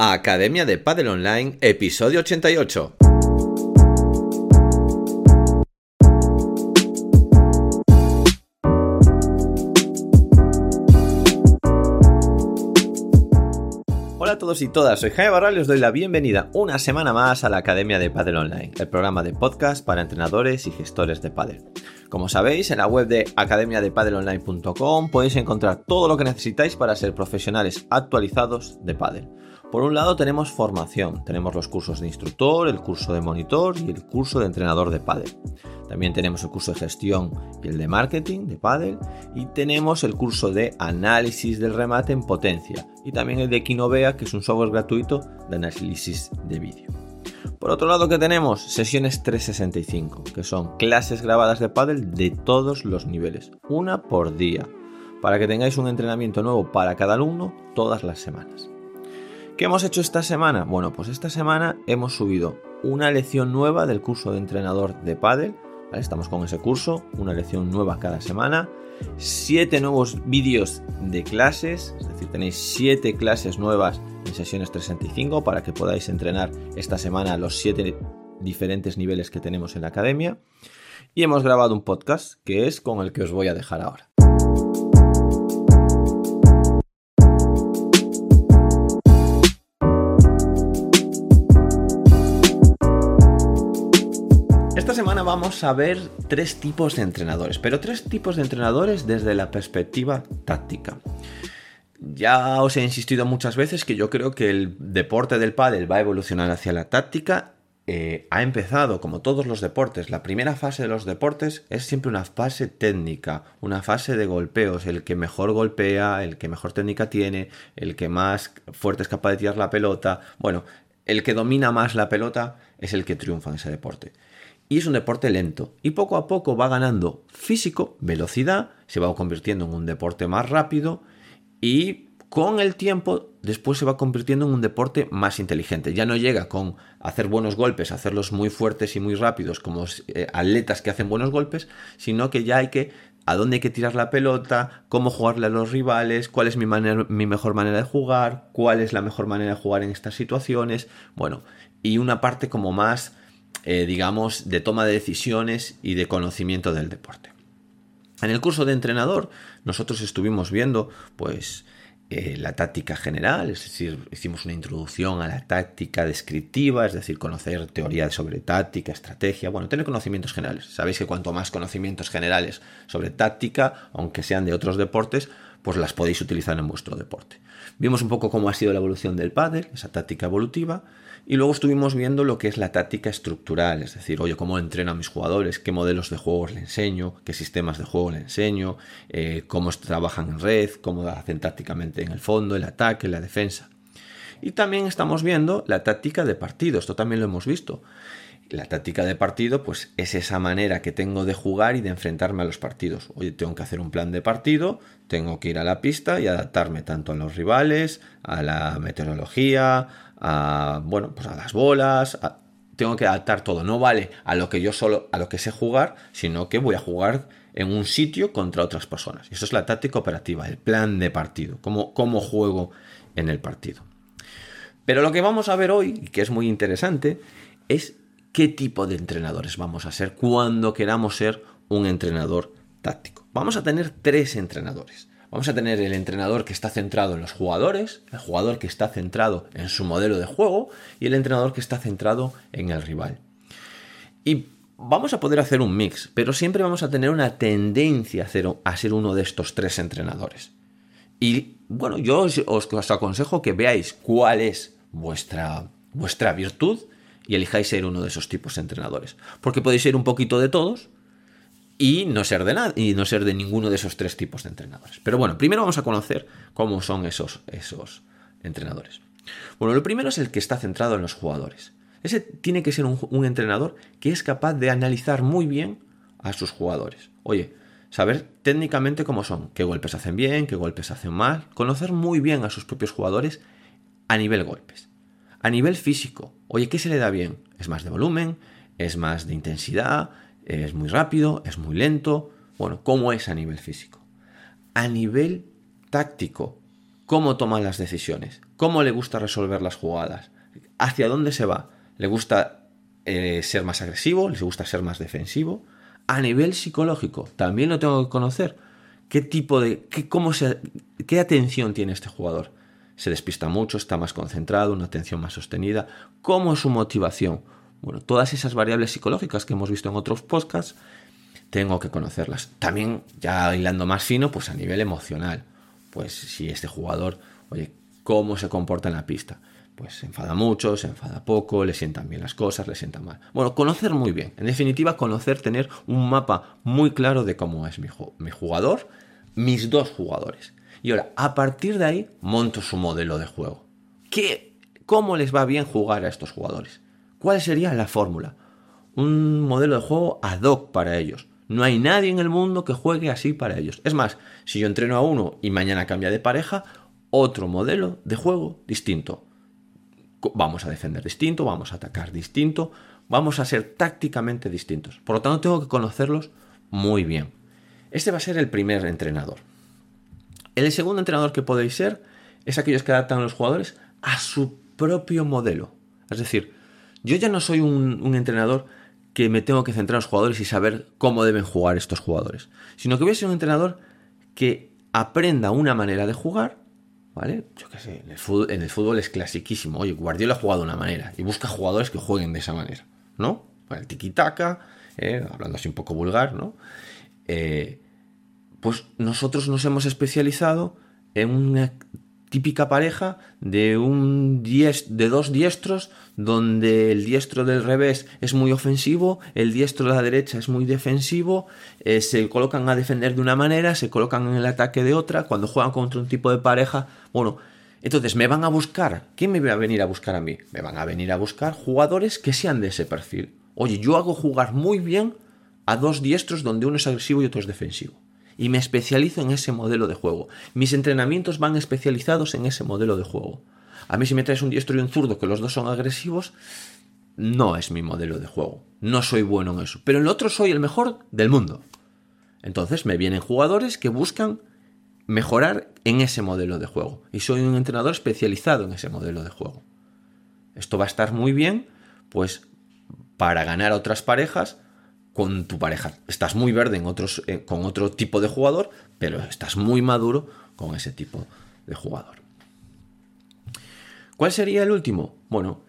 Academia de Padel Online, episodio 88. Hola a todos y todas, soy Jaime Barral y os doy la bienvenida una semana más a la Academia de Padel Online, el programa de podcast para entrenadores y gestores de padel. Como sabéis, en la web de academiadepadelonline.com podéis encontrar todo lo que necesitáis para ser profesionales actualizados de padel. Por un lado tenemos formación, tenemos los cursos de instructor, el curso de monitor y el curso de entrenador de pádel. También tenemos el curso de gestión y el de marketing de pádel y tenemos el curso de análisis del remate en potencia y también el de Kinovea, que es un software gratuito de análisis de vídeo. Por otro lado que tenemos sesiones 365, que son clases grabadas de pádel de todos los niveles, una por día, para que tengáis un entrenamiento nuevo para cada alumno todas las semanas. ¿Qué hemos hecho esta semana? Bueno, pues esta semana hemos subido una lección nueva del curso de entrenador de pádel. Estamos con ese curso, una lección nueva cada semana. Siete nuevos vídeos de clases, es decir, tenéis siete clases nuevas en sesiones 365 para que podáis entrenar esta semana los siete diferentes niveles que tenemos en la academia. Y hemos grabado un podcast que es con el que os voy a dejar ahora. Vamos a ver tres tipos de entrenadores, pero tres tipos de entrenadores desde la perspectiva táctica. Ya os he insistido muchas veces que yo creo que el deporte del pádel va a evolucionar hacia la táctica. Eh, ha empezado, como todos los deportes, la primera fase de los deportes es siempre una fase técnica, una fase de golpeos, el que mejor golpea, el que mejor técnica tiene, el que más fuerte es capaz de tirar la pelota, bueno, el que domina más la pelota es el que triunfa en ese deporte y es un deporte lento. Y poco a poco va ganando físico, velocidad, se va convirtiendo en un deporte más rápido y con el tiempo después se va convirtiendo en un deporte más inteligente. Ya no llega con hacer buenos golpes, hacerlos muy fuertes y muy rápidos como eh, atletas que hacen buenos golpes, sino que ya hay que a dónde hay que tirar la pelota, cómo jugarle a los rivales, cuál es mi, mi mejor manera de jugar, cuál es la mejor manera de jugar en estas situaciones. Bueno, y una parte como más eh, digamos, de toma de decisiones y de conocimiento del deporte. En el curso de entrenador, nosotros estuvimos viendo, pues, eh, la táctica general, es decir, hicimos una introducción a la táctica descriptiva, es decir, conocer teoría sobre táctica, estrategia, bueno, tener conocimientos generales. Sabéis que cuanto más conocimientos generales sobre táctica, aunque sean de otros deportes, pues las podéis utilizar en vuestro deporte. Vimos un poco cómo ha sido la evolución del pádel, esa táctica evolutiva, y luego estuvimos viendo lo que es la táctica estructural, es decir, oye, cómo entreno a mis jugadores, qué modelos de juegos le enseño, qué sistemas de juego le enseño, eh, cómo trabajan en red, cómo hacen tácticamente en el fondo, el ataque, la defensa. Y también estamos viendo la táctica de partido, esto también lo hemos visto. La táctica de partido, pues es esa manera que tengo de jugar y de enfrentarme a los partidos. Oye, tengo que hacer un plan de partido, tengo que ir a la pista y adaptarme tanto a los rivales, a la meteorología, a, bueno, pues a las bolas, tengo que adaptar todo. No vale a lo que yo solo, a lo que sé jugar, sino que voy a jugar en un sitio contra otras personas. Y eso es la táctica operativa, el plan de partido, cómo, cómo juego en el partido. Pero lo que vamos a ver hoy, que es muy interesante, es qué tipo de entrenadores vamos a ser cuando queramos ser un entrenador táctico. Vamos a tener tres entrenadores. Vamos a tener el entrenador que está centrado en los jugadores, el jugador que está centrado en su modelo de juego y el entrenador que está centrado en el rival. Y vamos a poder hacer un mix, pero siempre vamos a tener una tendencia a ser, uno de estos tres entrenadores. Y bueno, yo os, aconsejo que veáis cuál es vuestra, vuestra virtud y elijáis ser uno de esos tipos de entrenadores. Porque podéis ser un poquito de todos, y no ser de nada y no ser de ninguno de esos tres tipos de entrenadores. Pero bueno, primero vamos a conocer cómo son esos, esos entrenadores. Bueno, lo primero es el que está centrado en los jugadores. Ese tiene que ser un, un entrenador que es capaz de analizar muy bien a sus jugadores. Oye, saber técnicamente cómo son, qué golpes hacen bien, qué golpes hacen mal, conocer muy bien a sus propios jugadores a nivel golpes. A nivel físico, oye, ¿qué se le da bien? ¿Es más de volumen? ¿Es más de intensidad? es muy rápido, es muy lento. Bueno, ¿cómo es a nivel físico? A nivel táctico, cómo toma las decisiones, cómo le gusta resolver las jugadas, hacia dónde se va. ¿Le gusta eh, ser más agresivo? ¿Le gusta ser más defensivo? A nivel psicológico, también lo tengo que conocer. ¿Qué tipo de. Qué, cómo se, qué atención tiene este jugador? ¿Se despista mucho? ¿Está más concentrado? ¿Una atención más sostenida? ¿Cómo es su motivación? Bueno, todas esas variables psicológicas que hemos visto en otros podcasts, tengo que conocerlas. También, ya hilando más fino, pues a nivel emocional. Pues si este jugador, oye, ¿cómo se comporta en la pista? pues se enfada mucho, se enfada poco, le sientan bien las cosas, le sientan mal. Bueno, conocer muy bien. En definitiva, conocer, tener un mapa muy claro de cómo es mi, mi jugador, mis dos jugadores. Y ahora, a partir de ahí, monto su modelo de juego. ¿Qué, ¿Cómo les va bien jugar a estos jugadores? ¿Cuál sería la fórmula? Un modelo de juego ad hoc para ellos. No hay nadie en el mundo que juegue así para ellos. Es más, si yo entreno a uno y mañana cambia de pareja, otro modelo de juego distinto vamos a defender distinto, vamos a atacar distinto, vamos a ser tácticamente distintos. Por lo tanto, tengo que conocerlos muy bien. Este va a ser el primer entrenador. El segundo entrenador que podéis ser es aquellos que adaptan a los jugadores a su propio modelo. Es decir, yo ya no soy un, entrenador que me tengo que centrar en los jugadores y saber cómo deben jugar estos jugadores, sino que voy a ser un entrenador que aprenda una manera de jugar ¿Vale? Yo qué sé, en el, fútbol, es clasiquísimo. Oye, Guardiola ha jugado de una manera y busca jugadores que jueguen de esa manera, ¿no? el tiki-taka, eh, hablando así un poco vulgar, ¿no? Eh, pues nosotros nos hemos especializado en una típica pareja de, un de dos diestros, donde el diestro del revés es muy ofensivo, el diestro de la derecha es muy defensivo, eh, se colocan a defender de una manera, se colocan en el ataque de otra, cuando juegan contra un tipo de pareja, bueno, entonces me van a buscar, ¿quién me va a venir a buscar a mí? Me van a venir a buscar jugadores que sean de ese perfil. Oye, yo hago jugar muy bien a dos diestros donde uno es agresivo y otro es defensivo y me especializo en ese modelo de juego. Mis entrenamientos van especializados en ese modelo de juego. A mí si me traes un diestro y un zurdo que los dos son agresivos, no es mi modelo de juego. No soy bueno en eso. Pero en el otro soy el mejor del mundo. Entonces me vienen jugadores que buscan mejorar en ese modelo de juego. Y soy un entrenador especializado en ese modelo de juego. Esto va a estar muy bien, pues para ganar a otras parejas con tu pareja. Estás muy verde en otros, eh, con otro tipo de jugador, pero estás muy maduro con ese tipo de jugador. ¿Cuál sería el último? Bueno,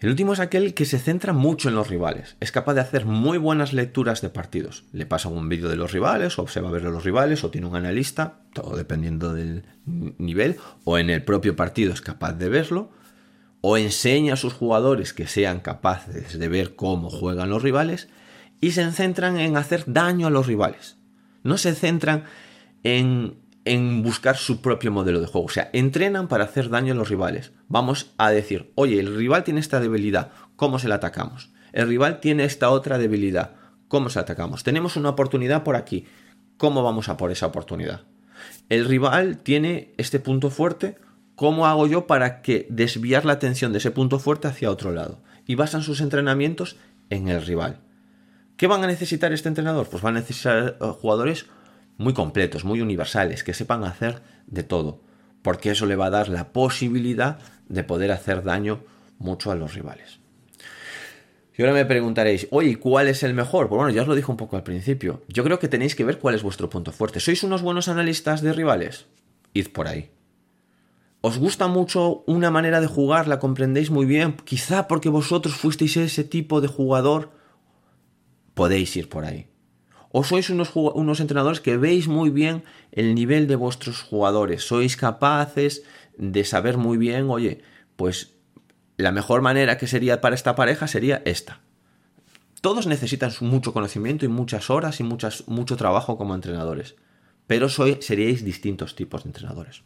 el último es aquel que se centra mucho en los rivales. Es capaz de hacer muy buenas lecturas de partidos. Le pasa un vídeo de los rivales, o observa ver a los rivales, o tiene un analista, todo dependiendo del nivel, o en el propio partido es capaz de verlo, o enseña a sus jugadores que sean capaces de ver cómo juegan los rivales, y se centran en hacer daño a los rivales. No se centran en, en buscar su propio modelo de juego. O sea, entrenan para hacer daño a los rivales. Vamos a decir, oye, el rival tiene esta debilidad, ¿cómo se la atacamos? El rival tiene esta otra debilidad, ¿cómo se la atacamos? Tenemos una oportunidad por aquí, ¿cómo vamos a por esa oportunidad? El rival tiene este punto fuerte, ¿cómo hago yo para que desviar la atención de ese punto fuerte hacia otro lado? Y basan sus entrenamientos en el rival. ¿Qué van a necesitar este entrenador? Pues van a necesitar eh, jugadores muy completos, muy universales, que sepan hacer de todo, porque eso le va a dar la posibilidad de poder hacer daño mucho a los rivales. Y ahora me preguntaréis, oye, ¿cuál es el mejor? Pues bueno, ya os lo dije un poco al principio. Yo creo que tenéis que ver cuál es vuestro punto fuerte. ¿Sois unos buenos analistas de rivales? Id por ahí. ¿Os gusta mucho una manera de jugar? ¿La comprendéis muy bien? Quizá porque vosotros fuisteis ese tipo de jugador podéis ir por ahí. O sois unos, unos entrenadores que veis muy bien el nivel de vuestros jugadores, sois capaces de saber muy bien, oye, pues la mejor manera que sería para esta pareja sería esta. Todos necesitan mucho conocimiento y muchas horas y muchas, mucho trabajo como entrenadores, pero sois, seríais distintos tipos de entrenadores.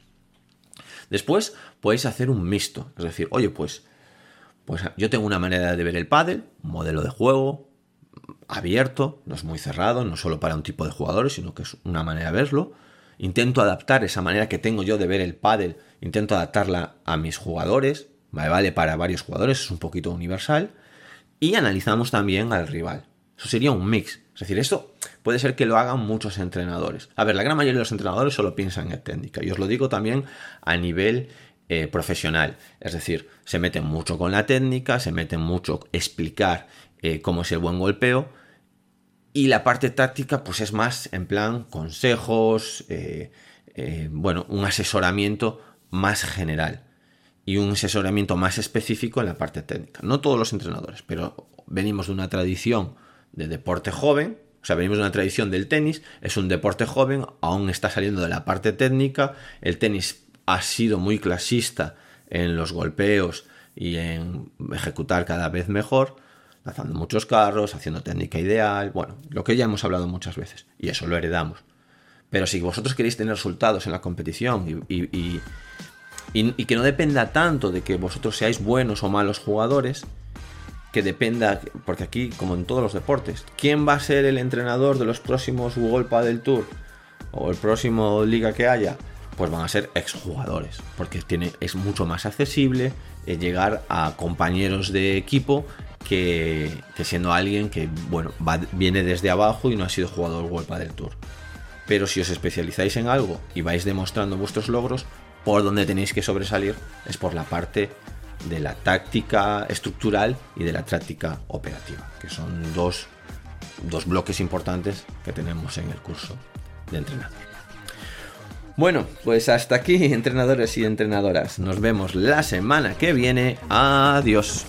Después podéis hacer un mixto, es decir, oye, pues, pues yo tengo una manera de ver el pádel, modelo de juego, abierto, no es muy cerrado, no solo para un tipo de jugadores, sino que es una manera de verlo. Intento adaptar esa manera que tengo yo de ver el pádel, intento adaptarla a mis jugadores, vale para varios jugadores, es un poquito universal. Y analizamos también al rival. Eso sería un mix. Es decir, esto puede ser que lo hagan muchos entrenadores. A ver, la gran mayoría de los entrenadores solo piensan en técnica. Y os lo digo también a nivel eh, profesional. Es decir, se meten mucho con la técnica, se meten mucho explicar eh, cómo es el buen golpeo. Y la parte táctica, pues es más en plan consejos, eh, bueno, un asesoramiento más general y un asesoramiento más específico en la parte técnica. No todos los entrenadores, pero venimos de una tradición de deporte joven, o sea, venimos de una tradición del tenis, es un deporte joven, aún está saliendo de la parte técnica, el tenis ha sido muy clasista en los golpeos y en ejecutar cada vez mejor, lanzando muchos carros, haciendo técnica ideal, bueno, lo que ya hemos hablado muchas veces, y eso lo heredamos. Pero si vosotros queréis tener resultados en la competición y, y que no dependa tanto de que vosotros seáis buenos o malos jugadores, que dependa, porque aquí, como en todos los deportes, ¿quién va a ser el entrenador de los próximos Google del Tour o el próximo liga que haya? Pues van a ser exjugadores, porque tiene, es mucho más accesible eh, llegar a compañeros de equipo que, siendo alguien que, bueno, viene desde abajo y no ha sido jugador World del Tour. Pero si os especializáis en algo y vais demostrando vuestros logros, por donde tenéis que sobresalir es por la parte de la táctica estructural y de la táctica operativa, que son dos, dos bloques importantes que tenemos en el curso de entrenador. Bueno, pues hasta aquí, entrenadores y entrenadoras. Nos vemos la semana que viene. Adiós.